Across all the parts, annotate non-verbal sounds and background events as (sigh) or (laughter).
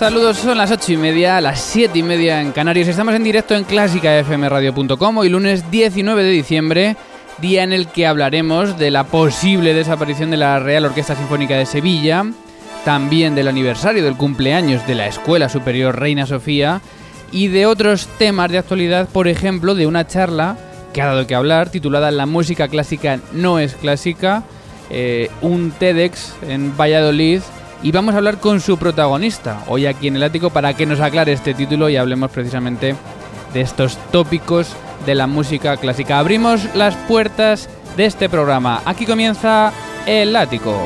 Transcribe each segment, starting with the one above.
Saludos, son las ocho y media, las siete y media en Canarias. Estamos en directo en clásicafmradio.com hoy lunes 19 de diciembre, día en el que hablaremos de la posible desaparición de la Real Orquesta Sinfónica de Sevilla, también del aniversario del cumpleaños de la Escuela Superior Reina Sofía y de otros temas de actualidad, por ejemplo, de una charla que ha dado que hablar titulada La música clásica no es clásica, eh, un TEDx en Valladolid y vamos a hablar con su protagonista hoy aquí en el ático para que nos aclare este título y hablemos precisamente de estos tópicos de la música clásica. Abrimos las puertas de este programa. Aquí comienza el ático.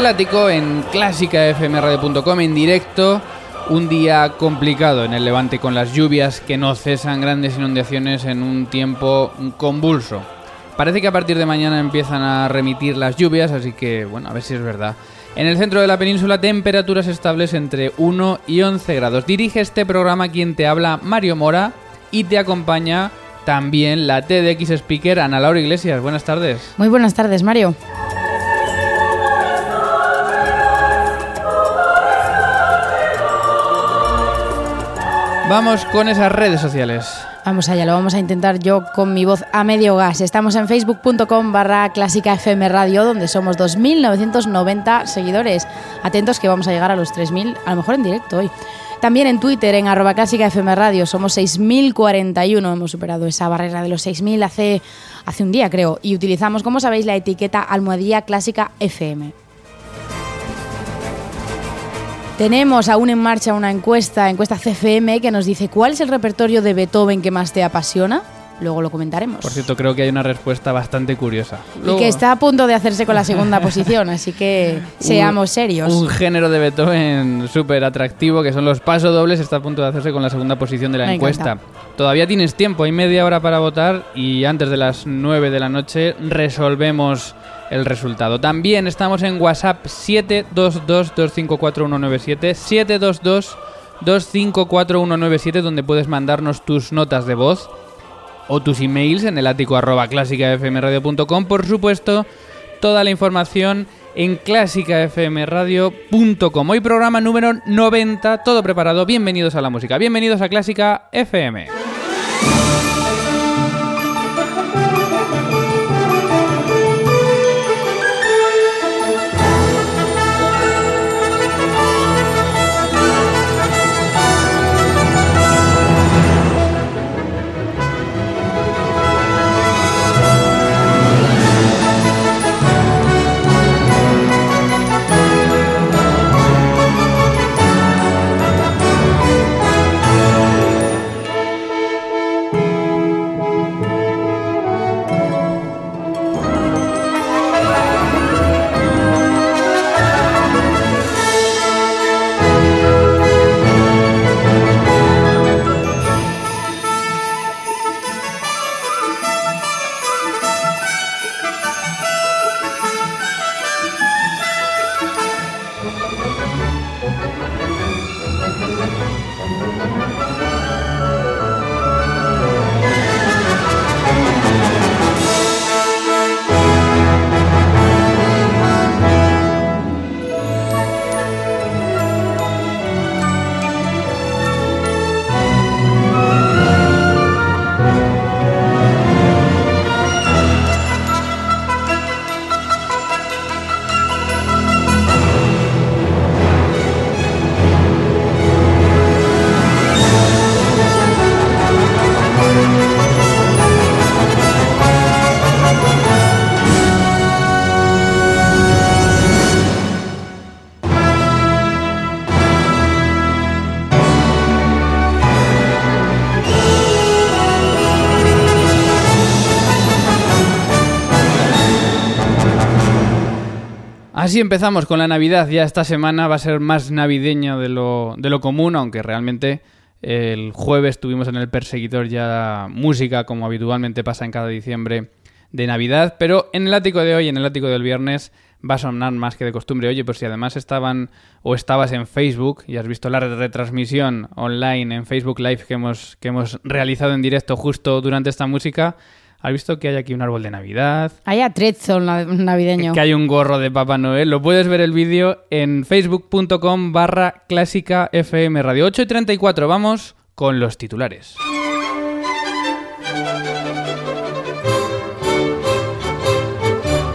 El ático en clásicafmradio.com en directo. Un día complicado en el Levante con las lluvias que no cesan, grandes inundaciones en un tiempo convulso. Parece que a partir de mañana empiezan a remitir las lluvias, así que bueno, a ver si es verdad. En el centro de la península temperaturas estables entre 1 y 11 grados. Dirige este programa quien te habla Mario Mora y te acompaña también la TDX Speaker Ana Laura Iglesias. Buenas tardes. Muy buenas tardes, Mario. Vamos con esas redes sociales. Vamos allá, lo vamos a intentar yo con mi voz a medio gas. Estamos en facebook.com barra clásica FM Radio, donde somos 2.990 seguidores. Atentos que vamos a llegar a los 3.000, a lo mejor en directo hoy. También en Twitter, en arroba clásica FM Radio, somos 6.041. Hemos superado esa barrera de los 6.000 hace, hace un día, creo. Y utilizamos, como sabéis, la etiqueta almohadilla clásica FM. Tenemos aún en marcha una encuesta, encuesta CFM, que nos dice cuál es el repertorio de Beethoven que más te apasiona. Luego lo comentaremos. Por cierto, creo que hay una respuesta bastante curiosa. y que está a punto de hacerse con la segunda (laughs) posición, así que seamos serios. Un género de Beethoven súper atractivo, que son los pasodobles, está a punto de hacerse con la segunda posición de la encuesta. Todavía tienes tiempo, hay media hora para votar y antes de las 9 de la noche resolvemos el resultado. También estamos en WhatsApp 722-254-197, 722-254-197, donde puedes mandarnos tus notas de voz o tus emails en el ático arroba clásicafmradio.com. Por supuesto, toda la información en clásicafmradio.com. Hoy programa número 90, todo preparado. Bienvenidos a la música, bienvenidos a Clásica FM. Así empezamos con la Navidad. Ya esta semana va a ser más navideña de lo, de lo común, aunque realmente el jueves tuvimos en el perseguidor ya música, como habitualmente pasa en cada diciembre de Navidad. Pero en el ático de hoy, en el ático del viernes, va a sonar más que de costumbre. Oye, pues si además estaban o estabas en Facebook y has visto la retransmisión online en Facebook Live que hemos, que hemos realizado en directo justo durante esta música, ¿Has visto que hay aquí un árbol de Navidad? Hay atrezo navideño. Que hay un gorro de Papá Noel. Lo puedes ver el vídeo en facebook.com barra clásica FM Radio 8 y 34. Vamos con los titulares.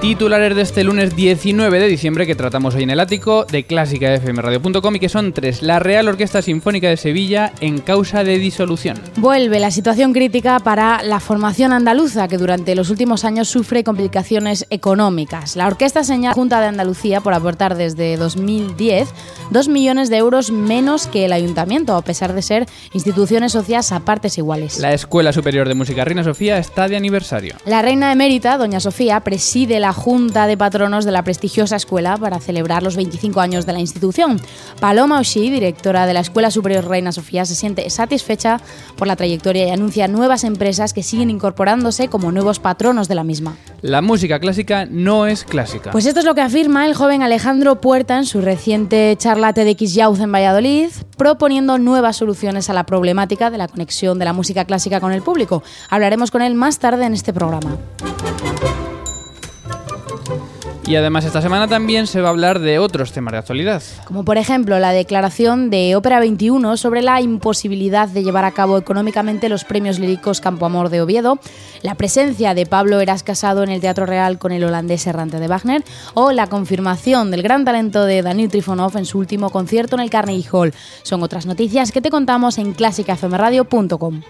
Titulares de este lunes 19 de diciembre que tratamos hoy en el ático de clásicafmradio.com y que son tres. La Real Orquesta Sinfónica de Sevilla en causa de disolución. Vuelve la situación crítica para la formación andaluza que durante los últimos años sufre complicaciones económicas. La orquesta señala Junta de Andalucía por aportar desde 2010 dos millones de euros menos que el ayuntamiento, a pesar de ser instituciones socias a partes iguales. La Escuela Superior de Música Reina Sofía está de aniversario. La reina emérita, doña Sofía, preside la Junta de Patronos de la prestigiosa escuela para celebrar los 25 años de la institución. Paloma Oshí, directora de la Escuela Superior Reina Sofía, se siente satisfecha por la trayectoria y anuncia nuevas empresas que siguen incorporándose como nuevos patronos de la misma. La música clásica no es clásica. Pues esto es lo que afirma el joven Alejandro Puerta en su reciente charla TEDx Youth en Valladolid, proponiendo nuevas soluciones a la problemática de la conexión de la música clásica con el público. Hablaremos con él más tarde en este programa. Y además esta semana también se va a hablar de otros temas de actualidad. Como por ejemplo la declaración de Ópera 21 sobre la imposibilidad de llevar a cabo económicamente los premios líricos Campo Amor de Oviedo, la presencia de Pablo Eras Casado en el Teatro Real con el holandés errante de Wagner o la confirmación del gran talento de Daniel Trifonov en su último concierto en el Carnegie Hall. Son otras noticias que te contamos en clásicafmradio.com.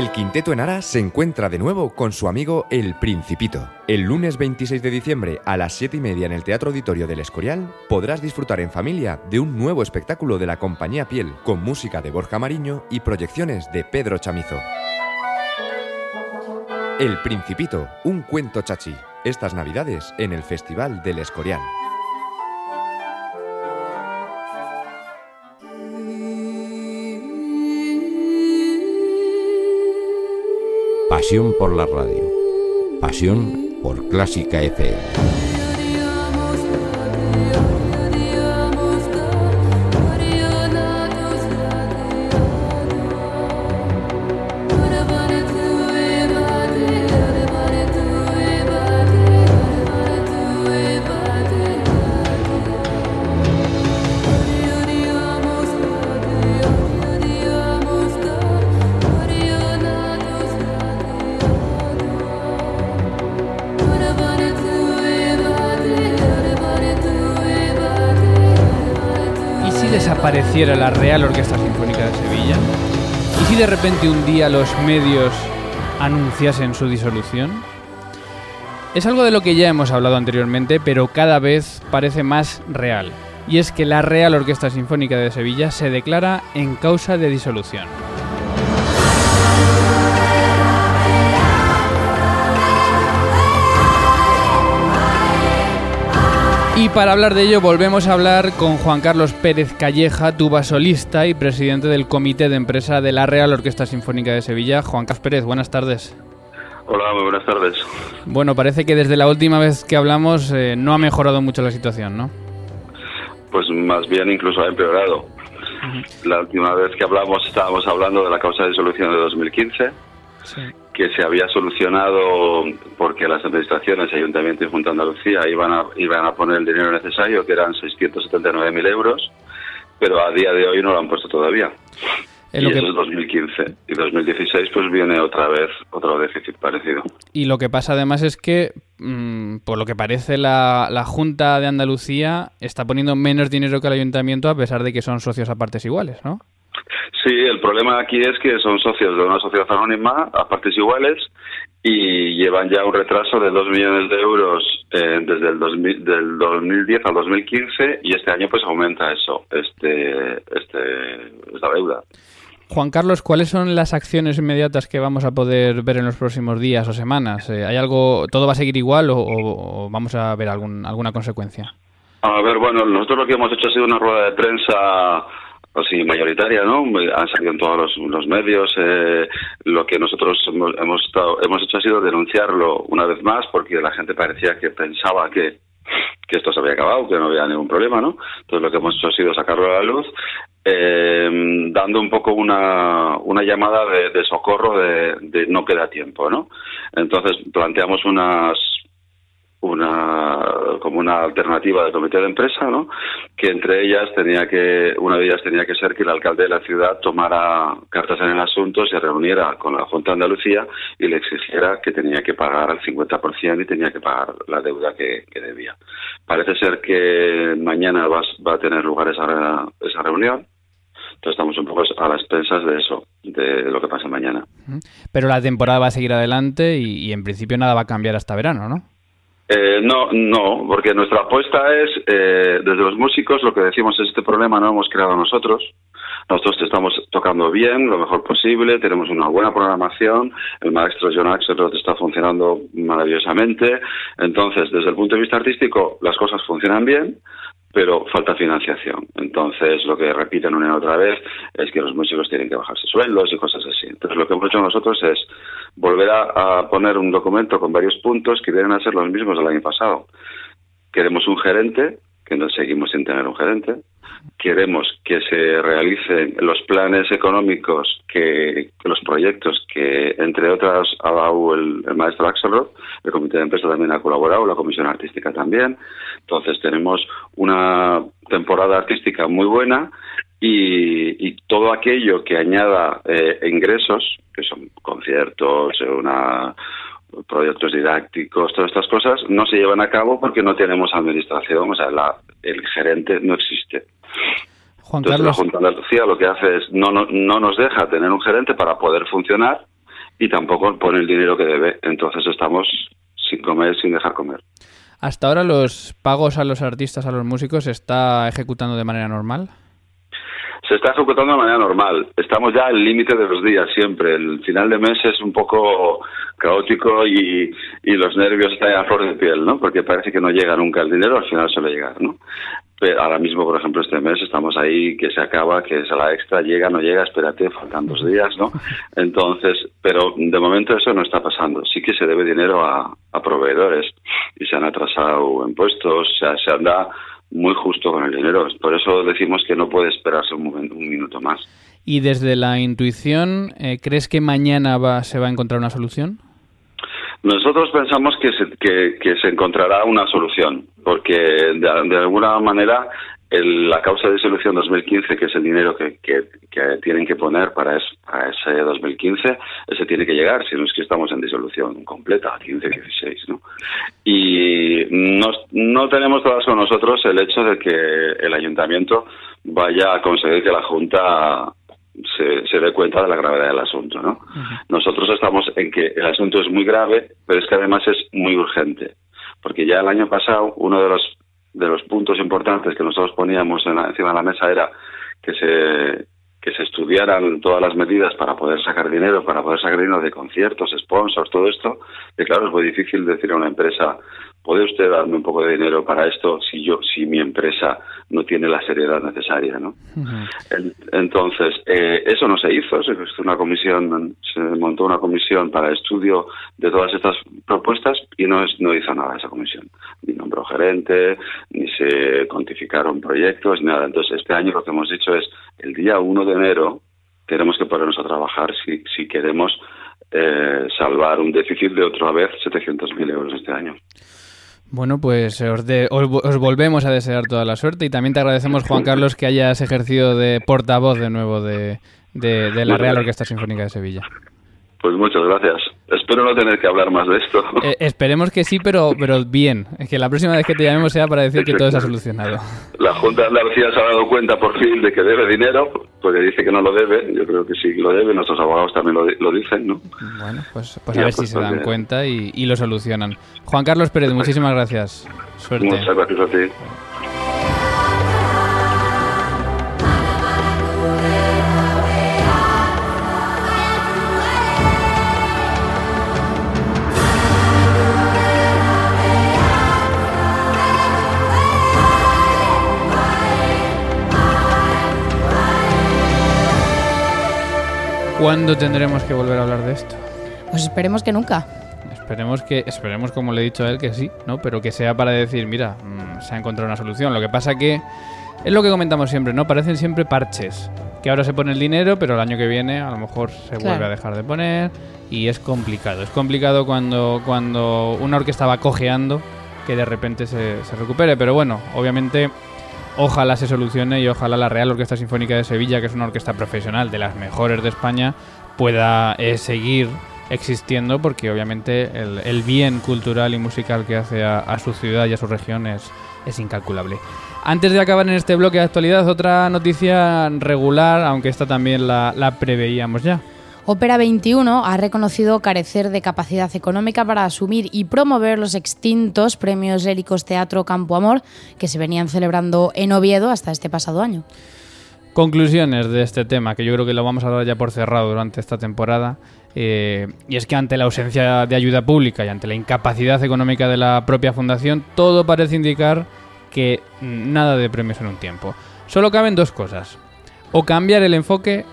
El Quinteto Enara se encuentra de nuevo con su amigo El Principito. El lunes 26 de diciembre a las 7 y media en el Teatro Auditorio del Escorial podrás disfrutar en familia de un nuevo espectáculo de la compañía Piel con música de Borja Mariño y proyecciones de Pedro Chamizo. El Principito, un cuento chachi. Estas navidades en el Festival del Escorial. Pasión por la radio. Pasión por Clásica FM. Desapareciera la Real Orquesta Sinfónica de Sevilla? ¿Y si de repente un día los medios anunciasen su disolución? Es algo de lo que ya hemos hablado anteriormente, pero cada vez parece más real. Y es que la Real Orquesta Sinfónica de Sevilla se declara en causa de disolución. Y para hablar de ello volvemos a hablar con Juan Carlos Pérez Calleja, tuba solista y presidente del comité de empresa de la Real Orquesta Sinfónica de Sevilla. Juan Carlos Pérez, buenas tardes. Hola, muy buenas tardes. Bueno, parece que desde la última vez que hablamos eh, no ha mejorado mucho la situación, ¿no? Pues más bien incluso ha empeorado. La última vez que hablamos estábamos hablando de la causa de disolución de 2015. Sí que se había solucionado porque las administraciones, Ayuntamiento y Junta de Andalucía, iban a, iban a poner el dinero necesario, que eran 679.000 euros, pero a día de hoy no lo han puesto todavía. y eso es 2015. Y 2016 pues viene otra vez otro déficit parecido. Y lo que pasa además es que, mm, por lo que parece, la, la Junta de Andalucía está poniendo menos dinero que el Ayuntamiento a pesar de que son socios a partes iguales, ¿no? Sí, el problema aquí es que son socios de una sociedad anónima a partes iguales y llevan ya un retraso de dos millones de euros eh, desde el 2000, del 2010 al 2015 y este año pues aumenta eso, este, este, esta deuda. Juan Carlos, ¿cuáles son las acciones inmediatas que vamos a poder ver en los próximos días o semanas? Eh, ¿Hay algo, todo va a seguir igual o, vamos a ver algún, alguna consecuencia? A ver, bueno, nosotros lo que hemos hecho ha sido una rueda de prensa así mayoritaria, ¿no? Han salido en todos los, medios. Eh, lo que nosotros hemos, hemos, hemos hecho ha sido denunciarlo una vez más porque la gente parecía que pensaba que que esto se había acabado, que no había ningún problema, ¿no? Entonces lo que hemos hecho ha sido sacarlo a la luz, eh, dando un poco una, una llamada de, socorro de, de, no queda tiempo, ¿no? Entonces planteamos unas una como una alternativa del comité de empresa, ¿no? Que entre ellas tenía que una de ellas tenía que ser que el alcalde de la ciudad tomara cartas en el asunto, se reuniera con la Junta de Andalucía y le exigiera que tenía que pagar al 50% y tenía que pagar la deuda que, debía. Parece ser que mañana va, a tener lugar esa, esa reunión. Entonces estamos un poco a las expensas de eso, de lo que pasa mañana. Pero la temporada va a seguir adelante y en principio nada va a cambiar hasta verano, ¿no? Eh, no, no, porque nuestra apuesta es, eh, desde los músicos, lo que decimos es este problema no lo hemos creado nosotros. Nosotros te estamos tocando bien, lo mejor posible, tenemos una buena programación, el maestro John Axelrod está funcionando maravillosamente. Entonces, desde el punto de vista artístico, las cosas funcionan bien, pero falta financiación. Entonces, lo que repiten una y otra vez es que los músicos tienen que bajarse sueldos y cosas así. Entonces, lo que hemos hecho nosotros es volver a, poner un documento con varios puntos que vienen a ser los mismos del año pasado. Queremos un gerente, que no seguimos sin tener un gerente. Queremos que se realicen los planes económicos, que, los proyectos que, entre otras, ha dado el, maestro Axelrod. El comité de empresa también ha colaborado, la comisión artística también. Entonces, tenemos una temporada artística muy buena y, todo aquello que añada eh, ingresos, que son conciertos, una, proyectos didácticos, todas estas cosas, no se llevan a cabo porque no tenemos administración, o sea, el gerente no existe. Juan Entonces, la Junta de Andalucía lo que hace es no, no, no nos deja tener un gerente para poder funcionar y tampoco pone el dinero que debe. Entonces estamos sin comer, sin dejar comer. ¿Hasta ahora los pagos a los artistas, a los músicos, se está ejecutando de manera normal? Se está ejecutando de manera normal. Estamos ya al límite de los días siempre. El final de mes es un poco caótico y, y los nervios están a flor de piel, ¿no? Porque parece que no llega nunca el dinero, al final suele llegar, ¿no? Pero ahora mismo, por ejemplo, este mes estamos ahí, que se acaba, que es a la extra, llega, no llega, espérate, faltan dos días, ¿no? Entonces, pero de momento eso no está pasando. Sí que se debe dinero a, proveedores y se han atrasado impuestos, o sea, se anda muy justo con el dinero. Por eso decimos que no puede esperarse un, un minuto más. ¿Y desde la intuición, eh, crees que mañana va, se va a encontrar una solución? Nosotros pensamos que se, que, se encontrará una solución, porque de, alguna manera la causa de disolución 2015, que es el dinero que, que, tienen que poner para, ese 2015, ese tiene que llegar, si no es que estamos en disolución completa, 15-16, ¿no? Y no, no tenemos todas con nosotros el hecho de que el ayuntamiento vaya a conseguir que la Junta se, se dé cuenta de la gravedad del asunto, ¿no? Nosotros estamos en que el asunto es muy grave, pero es que además es muy urgente, porque ya el año pasado uno de los de los puntos importantes que nosotros poníamos encima de la mesa era que se que se estudiaran todas las medidas para poder sacar dinero, para poder sacar dinero de conciertos, sponsors, todo esto, que claro, es muy difícil decir a una empresa, ¿puede usted darme un poco de dinero para esto si yo, si mi empresa no tiene la seriedad necesaria, ¿no? Entonces, eh, eso no se hizo, se hizo una comisión, se montó una comisión para estudio de todas estas propuestas y no, no hizo nada esa comisión. Ni nombró gerente, ni se cuantificaron proyectos, ni nada. Entonces, este año lo que hemos dicho es, el día 1 de enero tenemos que ponernos a trabajar si, si queremos eh, salvar un déficit de otra vez 700.000 euros este año. Bueno, pues os, os, volvemos a desear toda la suerte y también te agradecemos, Juan Carlos, que hayas ejercido de portavoz de nuevo de, de la Real Orquesta Sinfónica de Sevilla. Pues muchas gracias. Espero no tener que hablar más de esto. (laughs) Eh, esperemos que sí, pero, pero bien. Que la próxima vez que te llamemos sea para decir que todo está solucionado. La Junta de Andalucía se ha dado cuenta por fin de que debe dinero, porque dice que no lo debe. Yo creo que sí lo debe, nuestros abogados también lo, dicen, ¿no? Bueno, pues, pues a ver si se dan cuenta y, y, lo solucionan. Juan Carlos Pérez, muchísimas gracias. Suerte. Muchas gracias a ti. ¿Cuándo tendremos que volver a hablar de esto? Pues esperemos que nunca. Esperemos que, esperemos como le he dicho a él que sí, ¿no? Pero que sea para decir, mira, mm, se ha encontrado una solución. Lo que pasa que es lo que comentamos siempre, ¿no? Parecen siempre parches. Que ahora se pone el dinero, pero el año que viene a lo mejor se vuelve a dejar de poner y es complicado. Es complicado cuando, cuando una orquesta va cojeando que de repente se, se recupere. Pero bueno, obviamente Ojalá se solucione y ojalá la Real Orquesta Sinfónica de Sevilla, que es una orquesta profesional de las mejores de España, pueda eh, seguir existiendo porque obviamente el, bien cultural y musical que hace a, su ciudad y a su región es, incalculable. Antes de acabar en este bloque de actualidad, otra noticia regular, aunque esta también la preveíamos ya. Opera 21 ha reconocido carecer de capacidad económica para asumir y promover los extintos premios líricos Teatro Campo Amor que se venían celebrando en Oviedo hasta este pasado año. Conclusiones de este tema, que yo creo que lo vamos a dar ya por cerrado durante esta temporada. Eh, y es que ante la ausencia de ayuda pública y ante la incapacidad económica de la propia fundación, todo parece indicar que nada de premios en un tiempo. Solo caben dos cosas. O cambiar el enfoque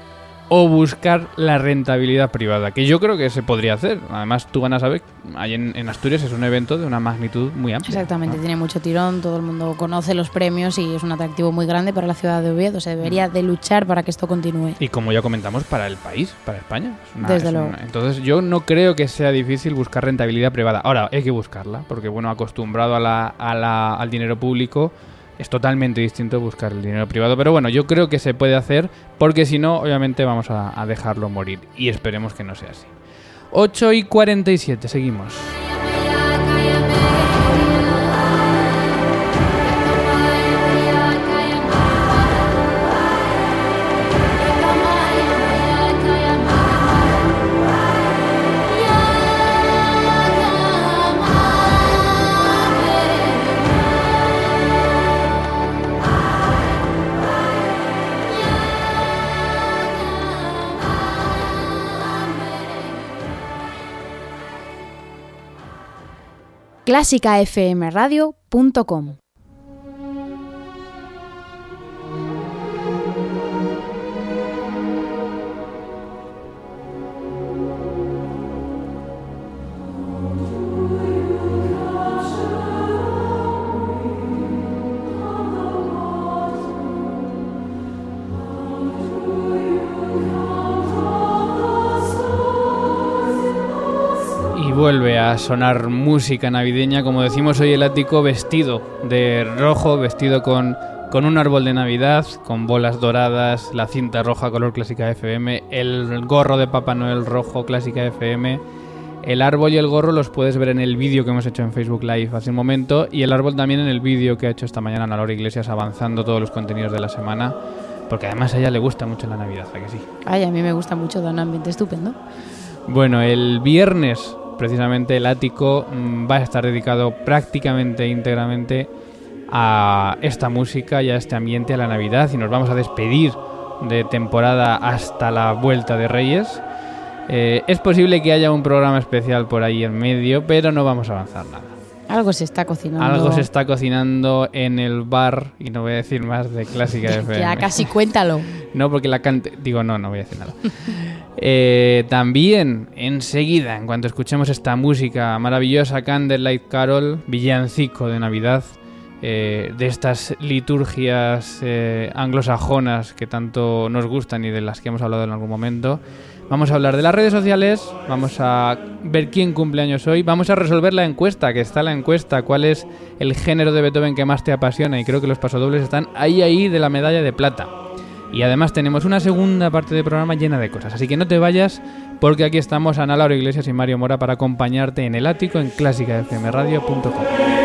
o buscar la rentabilidad privada, que yo creo que se podría hacer. Además, tú van a saber, ahí en, Asturias es un evento de una magnitud muy amplia. Exactamente, tiene mucho tirón, todo el mundo conoce los premios y es un atractivo muy grande para la ciudad de Oviedo. Se debería de luchar para que esto continúe. Y como ya comentamos, para el país, para España. Desde luego. entonces, yo no creo que sea difícil buscar rentabilidad privada. Ahora, hay que buscarla, porque bueno, acostumbrado a la, a la, al dinero público es totalmente distinto buscar el dinero privado. Pero bueno, yo creo que se puede hacer porque si no, obviamente vamos a, dejarlo morir. Y esperemos que no sea así. 8 y 47, seguimos. clásicafmradio.com. a sonar música navideña, como decimos hoy el ático vestido de rojo, vestido con, con un árbol de Navidad, con bolas doradas, la cinta roja color clásica FM, el gorro de Papá Noel rojo clásica FM. El árbol y el gorro los puedes ver en el vídeo que hemos hecho en Facebook Live hace un momento y el árbol también en el vídeo que ha hecho esta mañana Ana Laura Iglesias avanzando todos los contenidos de la semana, porque además a ella le gusta mucho la Navidad, ¿a que sí? Ay, a mí me gusta mucho, da un ambiente estupendo. Bueno, el viernes precisamente el ático mm, va a estar dedicado prácticamente íntegramente a esta música y a este ambiente, a la Navidad, y nos vamos a despedir de temporada hasta la vuelta de Reyes. Eh, es posible que haya un programa especial por ahí en medio, pero no vamos a avanzar nada. Algo se está cocinando. Algo se está cocinando en el bar, y no voy a decir más de Clásica (laughs) FM. ya, casi cuéntalo. no, porque la cante... Digo, no, no voy a decir nada. Eh, también, enseguida, en cuanto escuchemos esta música maravillosa, Candlelight Carol, villancico de Navidad, eh, de estas liturgias eh, anglosajonas que tanto nos gustan y de las que hemos hablado en algún momento. Vamos a hablar de las redes sociales, vamos a ver quién cumple años hoy, vamos a resolver la encuesta, que está la encuesta, cuál es el género de Beethoven que más te apasiona y creo que los pasodobles están ahí ahí de la medalla de plata. Y además tenemos una segunda parte del programa llena de cosas. Así que no te vayas porque aquí estamos Ana Laura Iglesias y Mario Mora para acompañarte en el ático en clásicafmradio.com.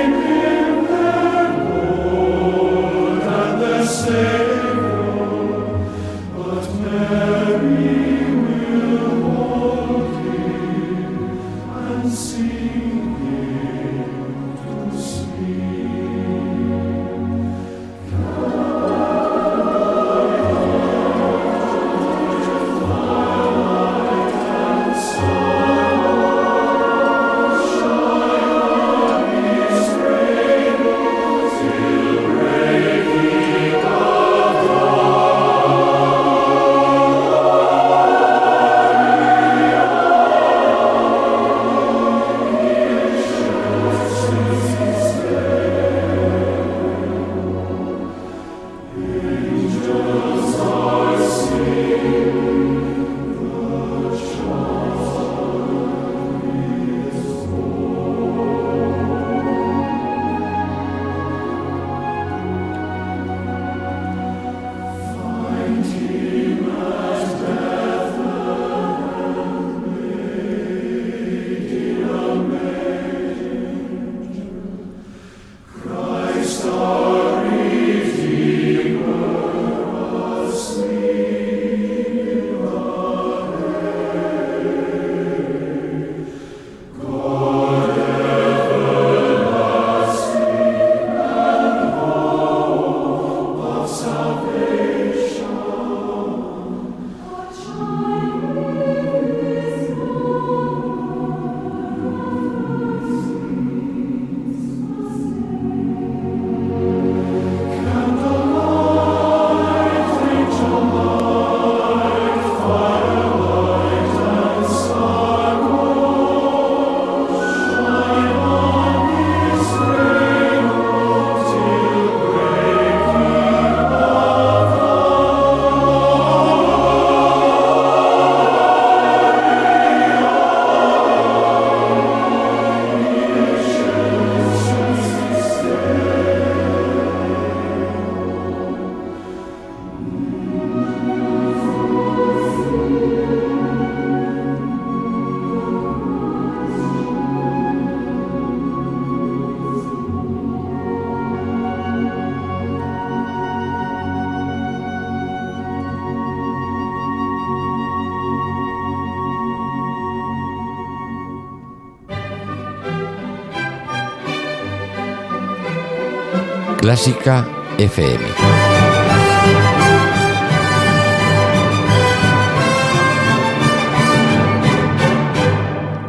Clásica FM.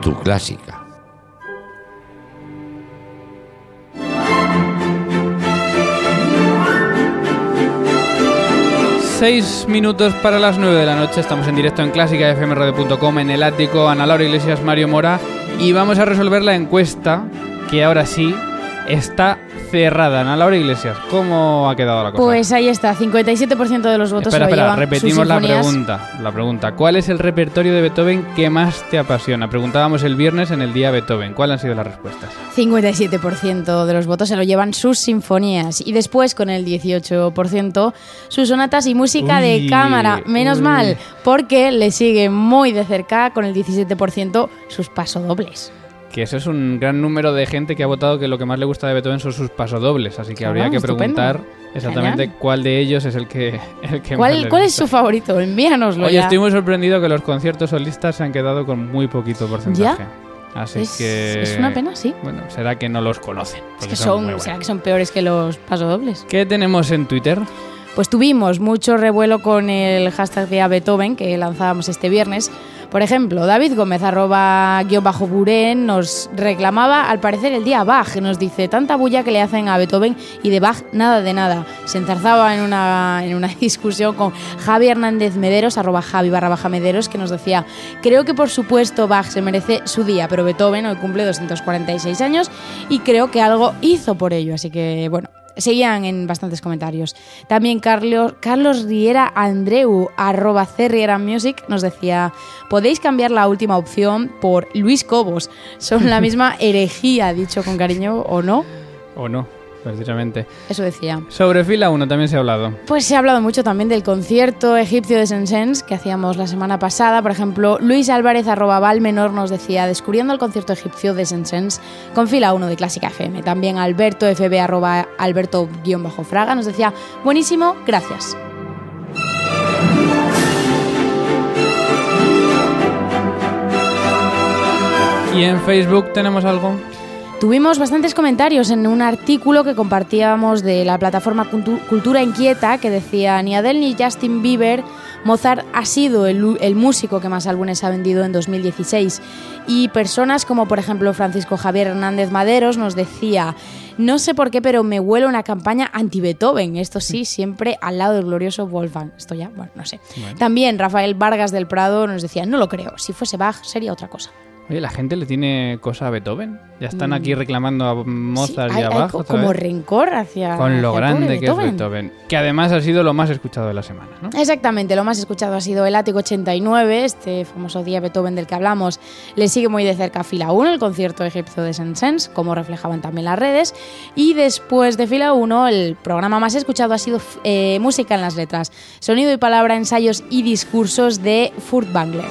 Tu clásica. Seis minutos para las nueve de la noche. Estamos en directo en clásicafmradio.com en el ático Ana Laura Iglesias Mario Mora y vamos a resolver la encuesta que ahora sí está cerrada. Ana Laura Iglesias, ¿cómo ha quedado la cosa? Pues ahí está, 57% de los votos espera, se lo espera, llevan repetimos sus la pregunta. La pregunta, ¿cuál es el repertorio de Beethoven que más te apasiona? Preguntábamos el viernes en el día Beethoven. ¿Cuáles han sido las respuestas? 57% de los votos se lo llevan sus sinfonías y después con el 18% sus sonatas y música Uy, de cámara. Menos uy. mal, porque le sigue muy de cerca con el 17% sus pasodobles. Que eso es un gran número de gente que ha votado que lo que más le gusta de Beethoven son sus pasodobles. Así que habría que estupendo. preguntar exactamente Genial. cuál de ellos es el que, (laughs) el que más ¿Cuál, les cuál es su favorito? Envíanoslo Oye, ya. estoy muy sorprendido que los conciertos solistas se han quedado con muy poquito porcentaje. Así es, que. es una pena, sí. Bueno, será que no los conocen. Es que son son, muy buenos. será que son peores que los pasodobles. ¿Qué tenemos en Twitter? Pues tuvimos mucho revuelo con el hashtag de Beethoven que lanzábamos este viernes. Por ejemplo, David Gómez, arroba guion bajo Buren, nos reclamaba al parecer el día Bach. Nos dice, tanta bulla que le hacen a Beethoven y de Bach nada de nada. Se enzarzaba en una, en una (laughs) discusión con Javi Hernández Mederos, arroba Javi barra baja Mederos, que nos decía, creo que por supuesto Bach se merece su día, pero Beethoven hoy cumple 246 años y creo que algo hizo por ello. Así que, bueno, Seguían en bastantes comentarios. También Carlos, Carlos Riera Andreu, arroba Riera Music, nos decía, podéis cambiar la última opción por Luis Cobos. Son la misma (laughs) herejía, dicho con cariño o no. ¿O no? Precisamente. Eso decía. Sobre fila 1 también se ha hablado. Pues se ha hablado mucho también del concierto egipcio de Sensens que hacíamos la semana pasada. Por ejemplo, Luis Álvarez arroba Valmenor nos decía, descubriendo el concierto egipcio de Sensens con fila 1 de Clásica FM. También Alberto FB arroba Alberto-Fraga nos decía, buenísimo, gracias. ¿Y en Facebook tenemos algo? Tuvimos bastantes comentarios en un artículo que compartíamos de la plataforma Cultura Inquieta que decía ni Adele ni Justin Bieber, Mozart ha sido el, músico que más álbumes ha vendido en 2016. Y personas como por ejemplo Francisco Javier Hernández Maderos nos decía, no sé por qué, pero me huele una campaña anti-Beethoven. Esto sí, siempre al lado del glorioso Wolfgang. Esto ya, bueno, no sé. También Rafael Vargas del Prado nos decía, no lo creo, si fuese Bach sería otra cosa. Oye, ¿la gente le tiene cosa a Beethoven? Ya están aquí mm. reclamando a Mozart y a Bach. como rencor hacia. Con lo grande que es Beethoven. Que además ha sido lo más escuchado de la semana, ¿no? Exactamente, lo más escuchado ha sido el Ático 89, este famoso día Beethoven del que hablamos. Le sigue muy de cerca Fila 1, el concierto egipcio de Saint-Saëns, como reflejaban también las redes. Y después de Fila 1, el programa más escuchado ha sido eh, Música en las Letras, sonido y palabra, ensayos y discursos de Furtwängler.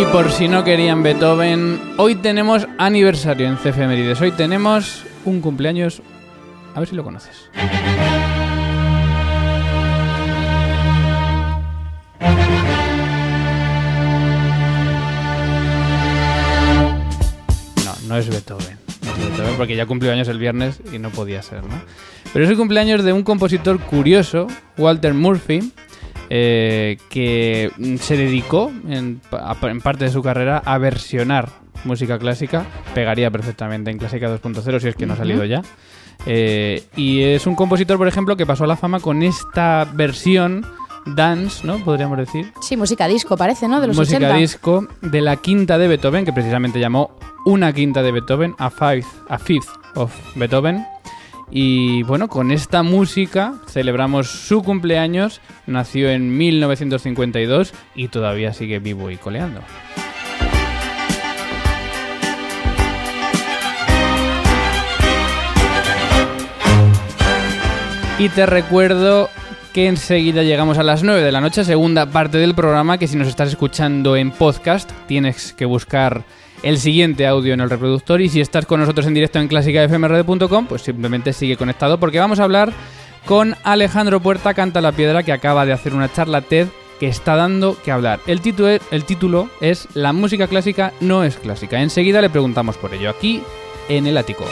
Y por si no querían Beethoven, hoy tenemos aniversario en CFMerides. Hoy tenemos un cumpleaños. A ver si lo conoces. No, no es Beethoven. No es Beethoven porque ya cumplió años el viernes y no podía ser, ¿no? Pero es el cumpleaños de un compositor curioso, Walter Murphy, eh, que se dedicó en, parte de su carrera a versionar música clásica. Pegaría perfectamente en Clásica 2.0 si es que no ha salido ya. Eh, y es un compositor, por ejemplo, que pasó a la fama con esta versión dance, ¿no? Podríamos decir. Sí, música disco parece, ¿no? De los música disco de la quinta de Beethoven, que precisamente llamó una quinta de Beethoven, a fifth, a fifth of Beethoven. Y bueno, con esta música celebramos su cumpleaños. Nació en 1952 y todavía sigue vivo y coleando. Y te recuerdo que enseguida llegamos a las 9 de la noche, segunda parte del programa, que si nos estás escuchando en podcast tienes que buscar el siguiente audio en el reproductor y si estás con nosotros en directo en clásicafmrd.com, pues simplemente sigue conectado porque vamos a hablar con Alejandro Puerta Canta la Piedra que acaba de hacer una charla TED que está dando que hablar. El título, el título es La música clásica no es clásica. Enseguida le preguntamos por ello aquí en el ático.